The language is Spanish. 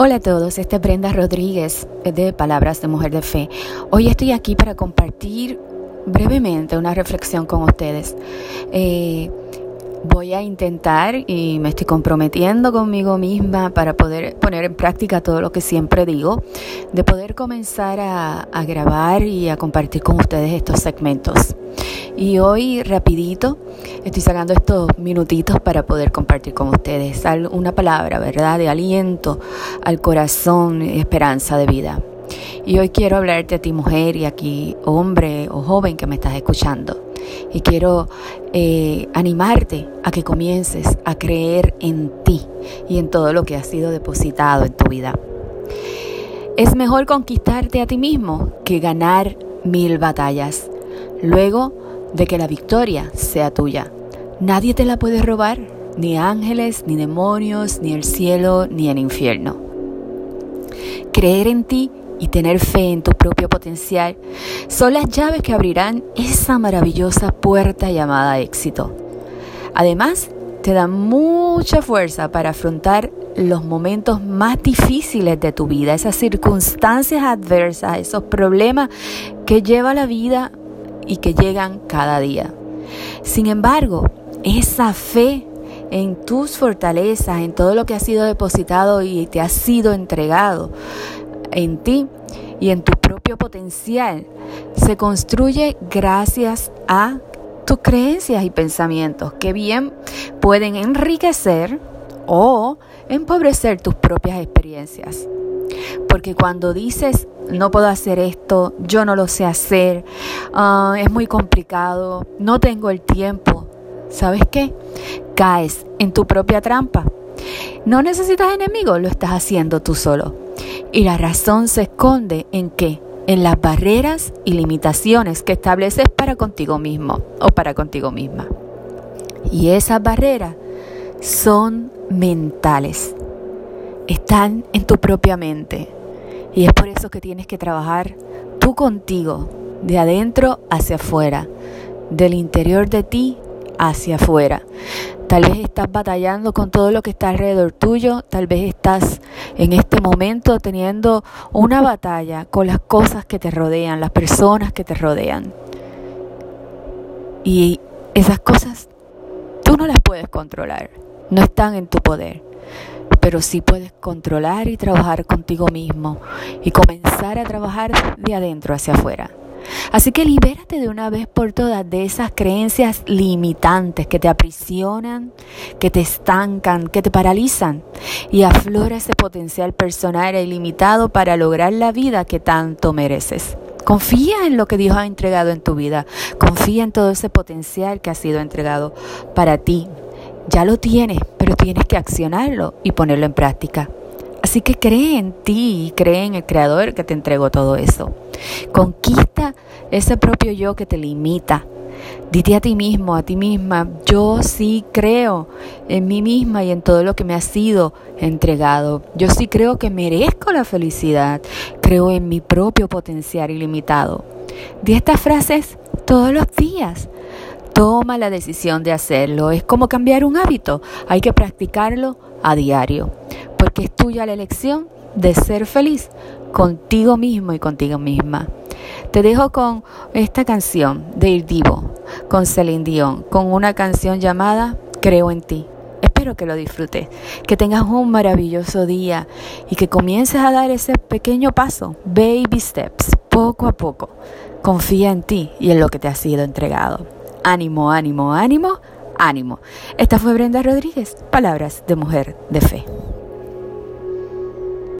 Hola a todos, este es Brenda Rodríguez de Palabras de Mujer de Fe. Hoy estoy aquí para compartir brevemente una reflexión con ustedes. Eh, voy a intentar y me estoy comprometiendo conmigo misma para poder poner en práctica todo lo que siempre digo, de poder comenzar a grabar y a compartir con ustedes estos segmentos. Y hoy rapidito estoy sacando estos minutitos para poder compartir con ustedes una palabra, ¿verdad? De aliento al corazón, esperanza de vida. Y hoy quiero hablarte a ti mujer y aquí hombre o joven que me estás escuchando. Y quiero eh, animarte a que comiences a creer en ti y en todo lo que ha sido depositado en tu vida. Es mejor conquistarte a ti mismo que ganar mil batallas. Luego de que la victoria sea tuya. Nadie te la puede robar, ni ángeles, ni demonios, ni el cielo, ni el infierno. Creer en ti y tener fe en tu propio potencial son las llaves que abrirán esa maravillosa puerta llamada éxito. Además, te dan mucha fuerza para afrontar los momentos más difíciles de tu vida, esas circunstancias adversas, esos problemas que lleva la vida y que llegan cada día. Sin embargo, esa fe en tus fortalezas, en todo lo que ha sido depositado y te ha sido entregado en ti y en tu propio potencial, se construye gracias a tus creencias y pensamientos que bien pueden enriquecer o empobrecer tus propias experiencias. Porque cuando dices, no puedo hacer esto, yo no lo sé hacer, ah, es muy complicado, no tengo el tiempo, ¿sabes qué? Caes en tu propia trampa. No necesitas enemigos, lo estás haciendo tú solo. Y la razón se esconde en qué? En las barreras y limitaciones que estableces para contigo mismo o para contigo misma. Y esas barreras son mentales están en tu propia mente. Y es por eso que tienes que trabajar tú contigo, de adentro hacia afuera, del interior de ti hacia afuera. Tal vez estás batallando con todo lo que está alrededor tuyo, tal vez estás en este momento teniendo una batalla con las cosas que te rodean, las personas que te rodean. Y esas cosas no las puedes controlar, no están en tu poder pero sí puedes controlar y trabajar contigo mismo y comenzar a trabajar de adentro hacia afuera. Así que libérate de una vez por todas de esas creencias limitantes que te aprisionan, que te estancan, que te paralizan y aflora ese potencial personal ilimitado para lograr la vida que tanto mereces. Confía en lo que Dios ha entregado en tu vida. Confía en todo ese potencial que ha sido entregado para ti, ya lo tienes, pero tienes que accionarlo y ponerlo en práctica. Así que cree en ti y cree en el Creador que te entregó todo eso. Conquista ese propio yo que te limita. Dite a ti mismo, a ti misma, yo sí creo en mí misma y en todo lo que me ha sido entregado. Yo sí creo que merezco la felicidad. Creo en mi propio potencial ilimitado. Di estas frases todos los días. Toma la decisión de hacerlo. Es como cambiar un hábito. Hay que practicarlo a diario. Porque es tuya la elección de ser feliz contigo mismo y contigo misma. Te dejo con esta canción de Ir Divo, con Celine Dion, con una canción llamada Creo en ti. Espero que lo disfrutes, que tengas un maravilloso día y que comiences a dar ese pequeño paso, baby steps, poco a poco. Confía en ti y en lo que te ha sido entregado. Ánimo, ánimo, ánimo, ánimo. Esta fue Brenda Rodríguez, Palabras de Mujer de Fe.